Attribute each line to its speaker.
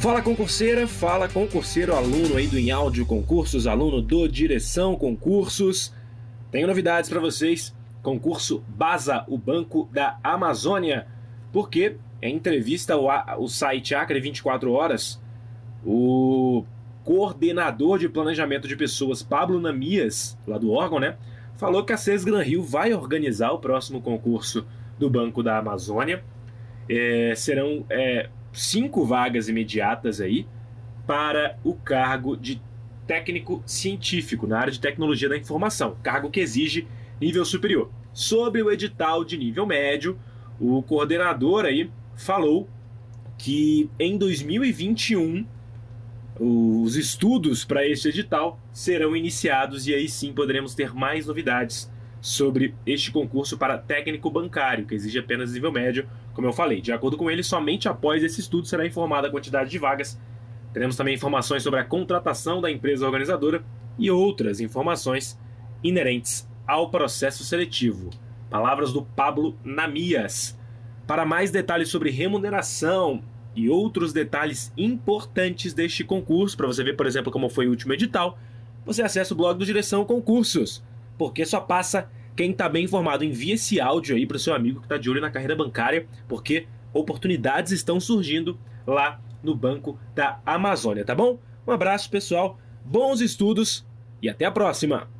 Speaker 1: Fala concurseira, fala concurseiro, aluno aí do Em Áudio Concursos, aluno do Direção Concursos. Tenho novidades para vocês. Concurso Baza, o Banco da Amazônia. Porque em entrevista ao, site Acre 24 Horas, o coordenador de planejamento de pessoas, Pablo Namias, lá do órgão, né, falou que a CES Gran Rio vai organizar o próximo concurso do Banco da Amazônia. É, serão é, cinco vagas imediatas aí para o cargo de técnico científico na área de tecnologia da informação, cargo que exige nível superior. Sobre o edital de nível médio, o coordenador aí falou que em 2021 os estudos para este edital serão iniciados e aí sim poderemos ter mais novidades sobre este concurso para técnico bancário, que exige apenas nível médio, como eu falei. De acordo com ele, somente após esse estudo será informada a quantidade de vagas. Teremos também informações sobre a contratação da empresa organizadora e outras informações inerentes ao processo seletivo. Palavras do Pablo Namias. Para mais detalhes sobre remuneração e outros detalhes importantes deste concurso, para você ver, por exemplo, como foi o último edital, você acessa o blog do Direção Concursos porque só passa quem está bem informado. Envie esse áudio aí para o seu amigo que está de olho na carreira bancária, porque oportunidades estão surgindo lá no Banco da Amazônia, tá bom? Um abraço, pessoal, bons estudos e até a próxima!